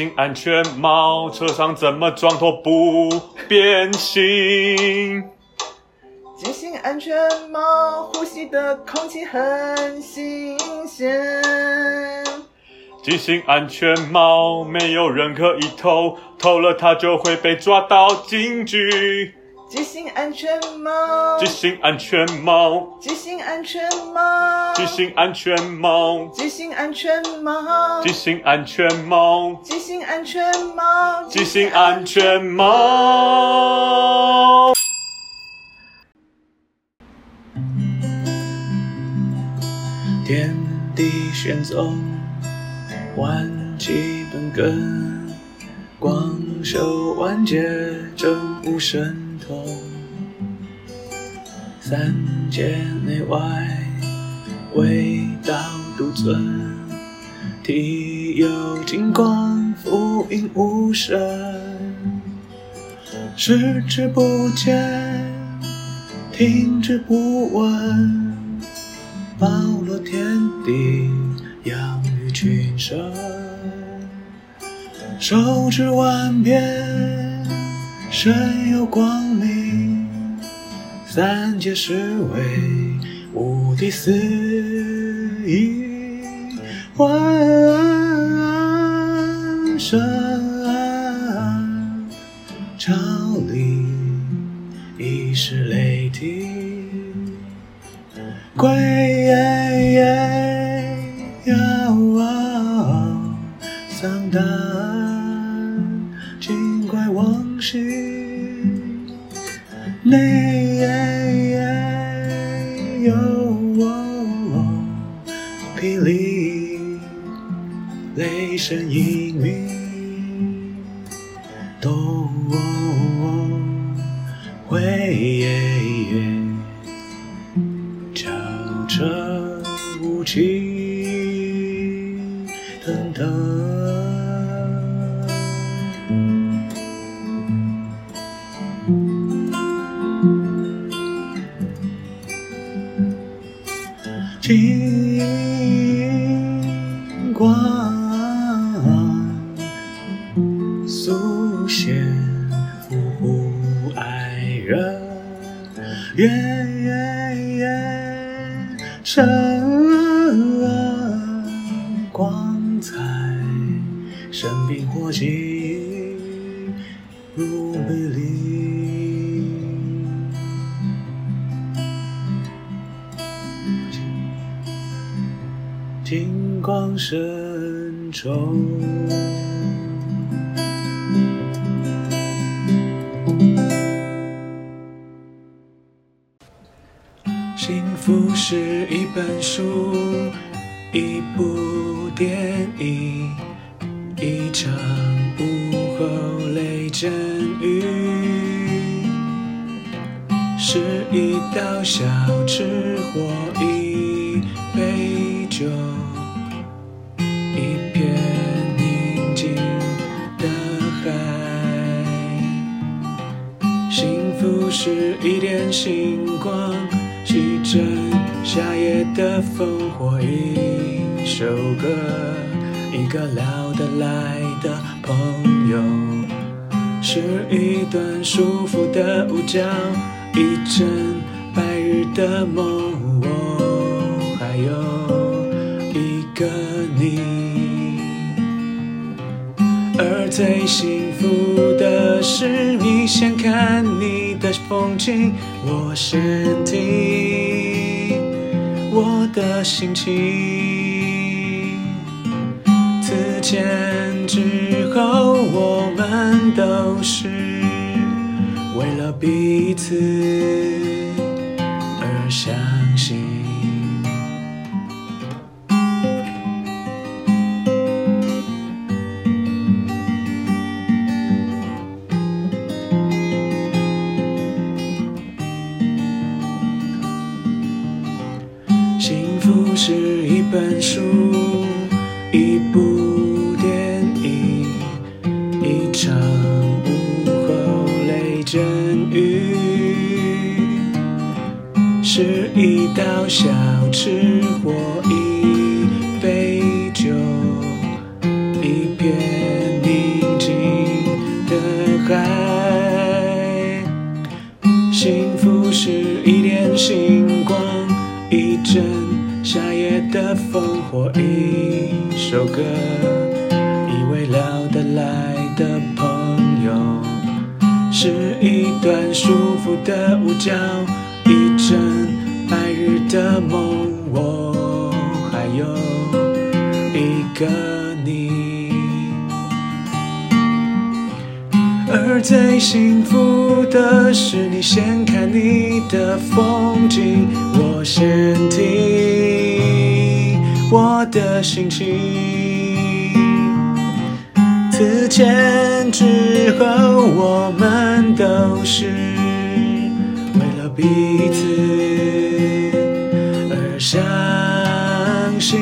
即兴安全帽，车上怎么装都不变形。急性安全帽，呼吸的空气很新鲜。急性安全帽，没有人可以偷，偷了它就会被抓到警局。即兴安全帽，即兴安全帽，即兴安全帽，即兴安全帽，即兴安全帽，即兴安全帽，即兴安全帽，即兴安全帽。天地玄宗，万气本根，光修万劫，正悟三界内外，唯道独尊。体有金光，覆影无声。视之不见，听之不闻。包罗天地，养育群生。手持万变。身有光明，三界是为无敌肆意，万神朝礼，一时雷霆，归雷声隐秘，都星光深重，幸福是一本书，一部电影，和，一个聊得来的朋友，是一段舒服的午觉，一阵白日的梦，我还有一个你。而最幸福的是，你先看你的风景，我先听我的心情。辞剑之后，我们都是为了彼此而相信。幸福是一本书，歌，一位聊得来的朋友，是一段舒服的午觉，一阵白日的梦，我还有一个你。而最幸福的是，你先看你的风景，我先听。我的心情，辞剑之后，我们都是为了彼此而相信，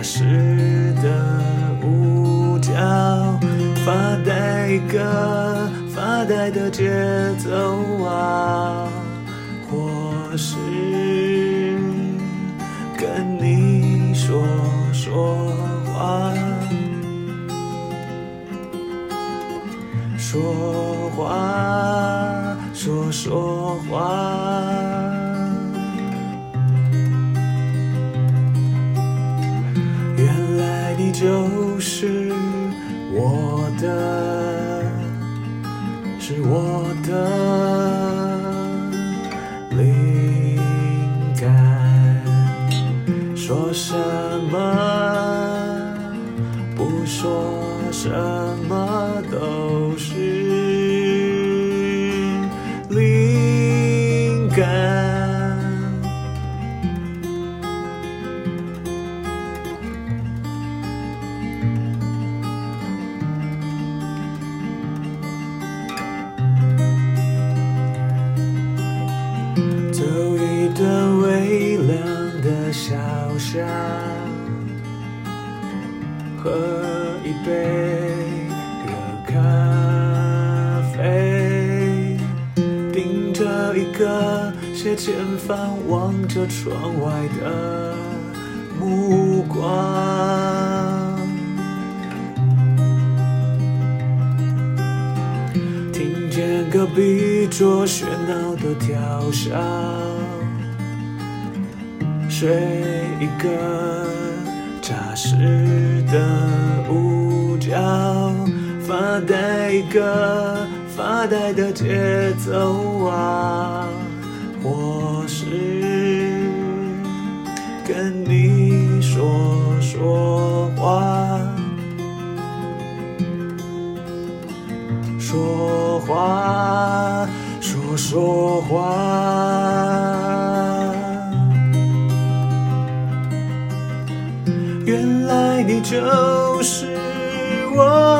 那时的午觉，发呆一个。发呆的节奏啊，或是跟你说说话，说话，说说话。的。是我的睡一个扎实的午觉，发呆一个发呆的节奏啊，或是跟你说说话。说话，说说话。就是我。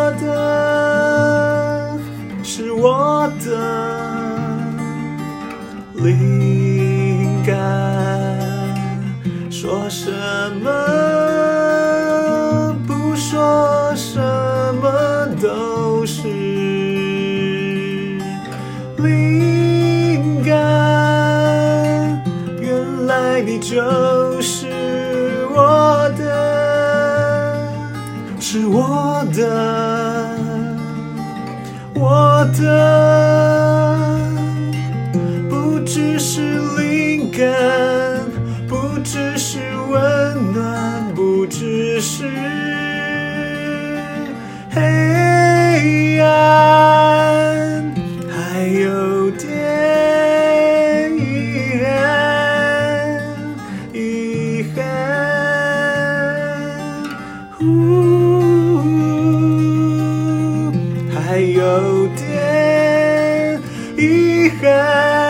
hija.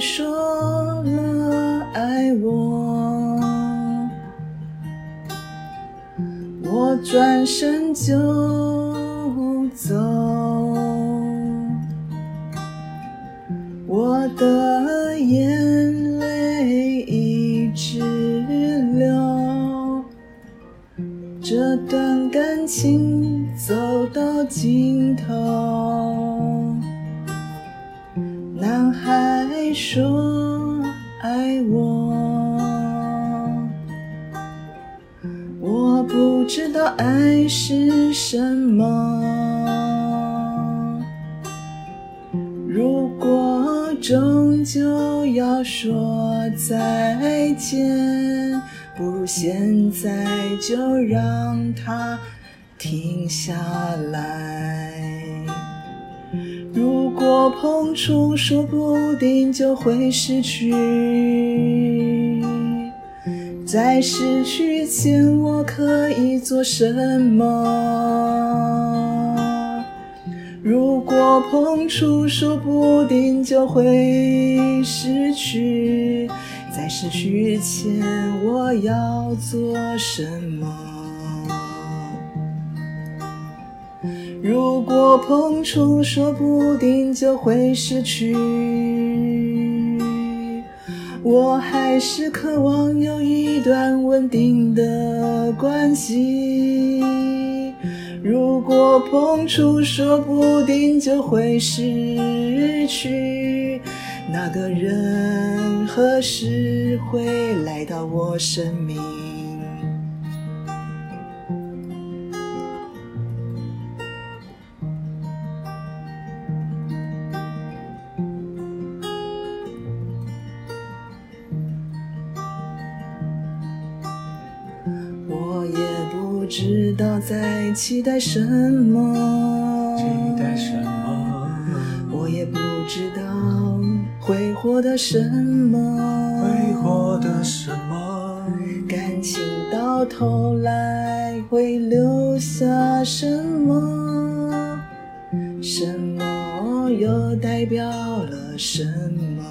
说了爱我，我转身就走，我的眼泪一直流，这段感情走到尽头。不知道爱是什么。如果终究要说再见，不如现在就让它停下来。如果碰触，说不定就会失去。在失去前，我可以做什么？如果碰触，说不定就会失去。在失去前，我要做什么？如果碰触，说不定就会失去。我还是渴望有一段稳定的关系。如果碰触，说不定就会失去。那个人何时会来到我生命？期待什么，期待什么？我也不知道会获得什么，会获得什么？感情到头来会留下什么？什么又代表了什么？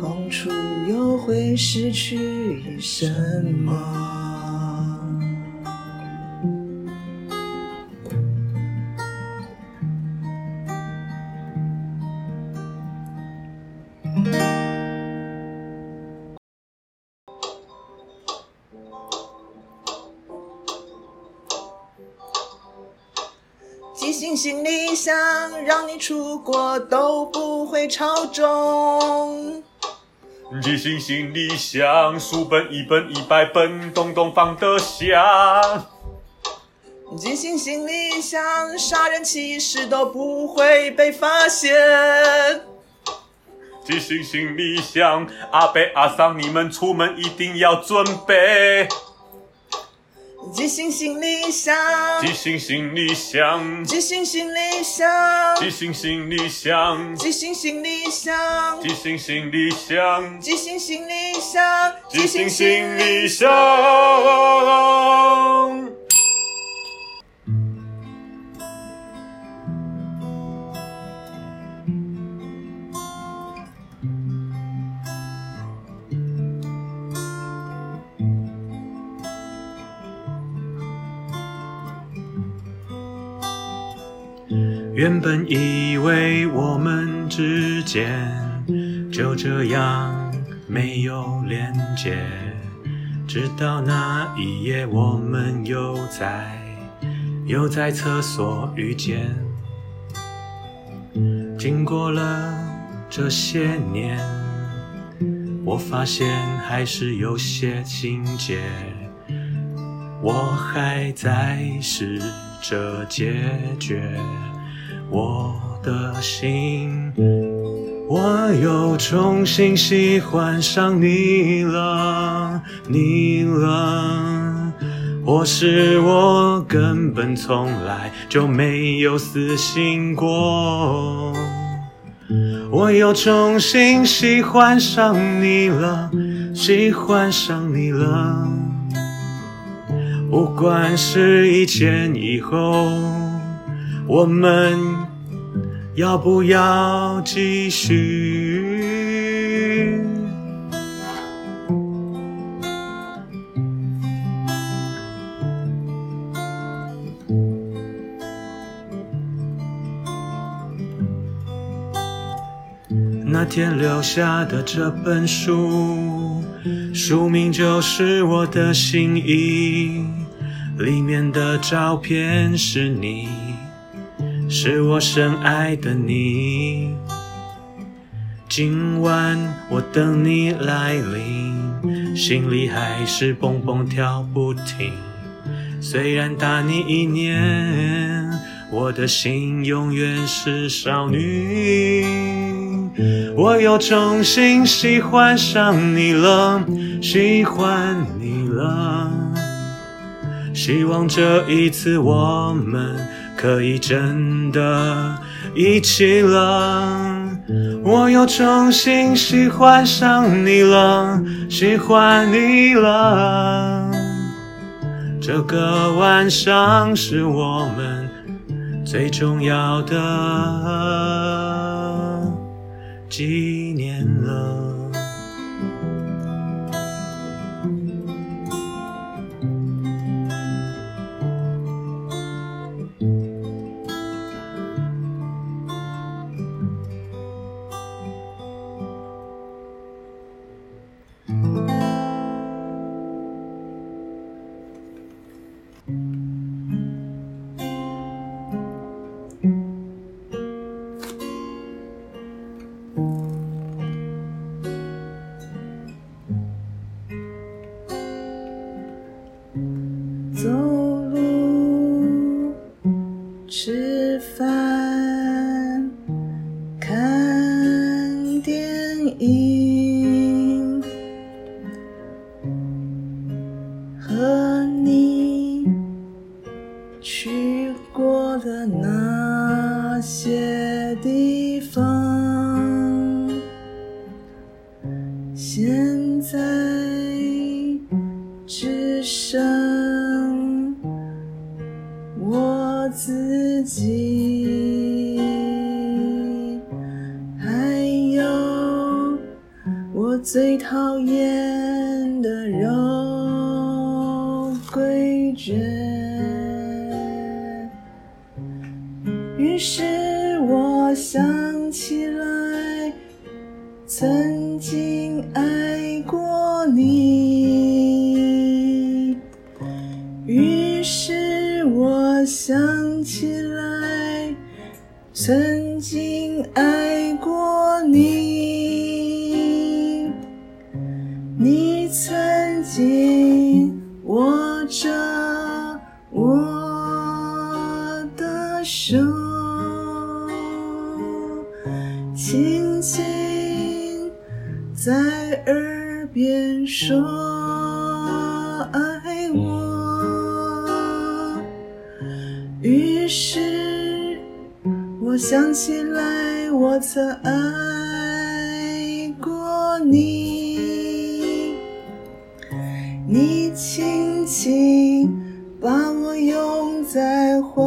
碰触又会失去什么？出国都不会超重。寄信行李箱，书本一本一百本，咚咚放得下。寄信行李箱，杀人其实都不会被发现。寄信行李箱，阿伯阿桑，你们出门一定要准备。寄信行李箱，寄信行李箱，寄信行李箱，寄信行李箱，寄信行李箱，寄信行李箱，寄信行李箱，寄信行李箱。原本以为我们之间就这样没有连接，直到那一夜，我们又在又在厕所遇见。经过了这些年，我发现还是有些情节，我还在试着解决。我的心，我又重新喜欢上你了，你了，或是我根本从来就没有死心过。我又重新喜欢上你了，喜欢上你了，不管是以前以后。我们要不要继续？那天留下的这本书，书名就是我的心意，里面的照片是你。是我深爱的你，今晚我等你来临，心里还是蹦蹦跳不停。虽然大你一年，我的心永远是少女。我又重新喜欢上你了，喜欢你了。希望这一次我们。可以真的一起了，我又重新喜欢上你了，喜欢你了。这个晚上是我们最重要的记忆于是我想起来，我曾爱过你。你轻轻把我拥在怀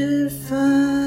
吃饭、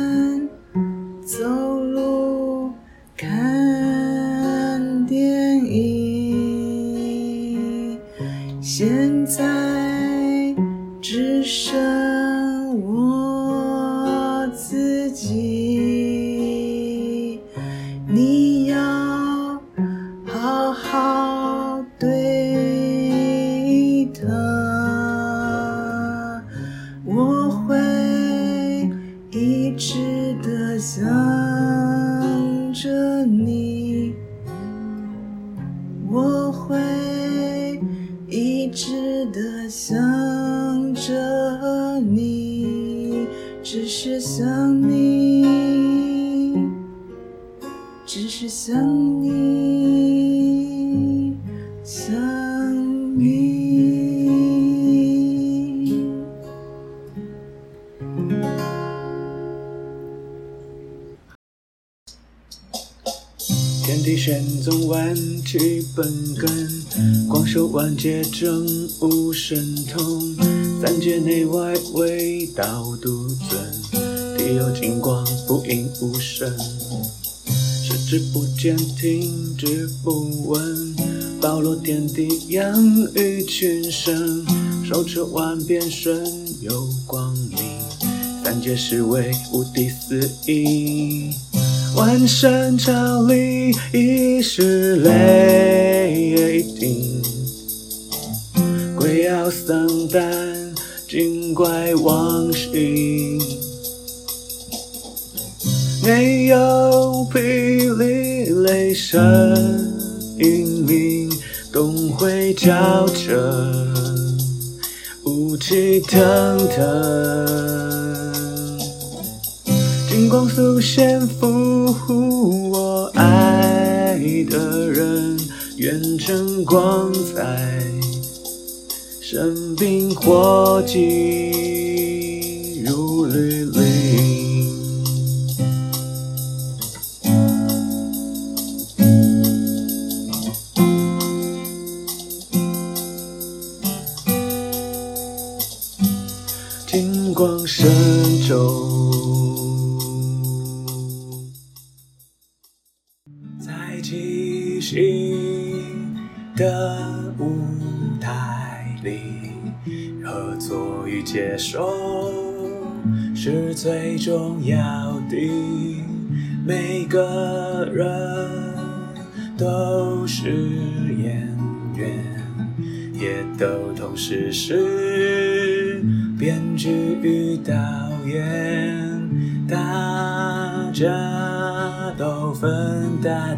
想着你，只是想你，只是想你，想你。天地玄宗，万气本根，广受万界正悟神通，三界内外唯道独尊，体有金光，不应无声，视之不见，听之不闻，包罗天地，养育群生，手持万变，身有光明，三界是为无敌四应。万神朝礼，一时雷霆，鬼妖僧诞，精怪亡形。没有霹雳雷声英明，东回交震，雾气腾腾。金光速现，俘我爱的人，愿成光彩，生冰火急如律接受是最重要的。每个人都是演员，也都同时是编剧与导演，大家都分担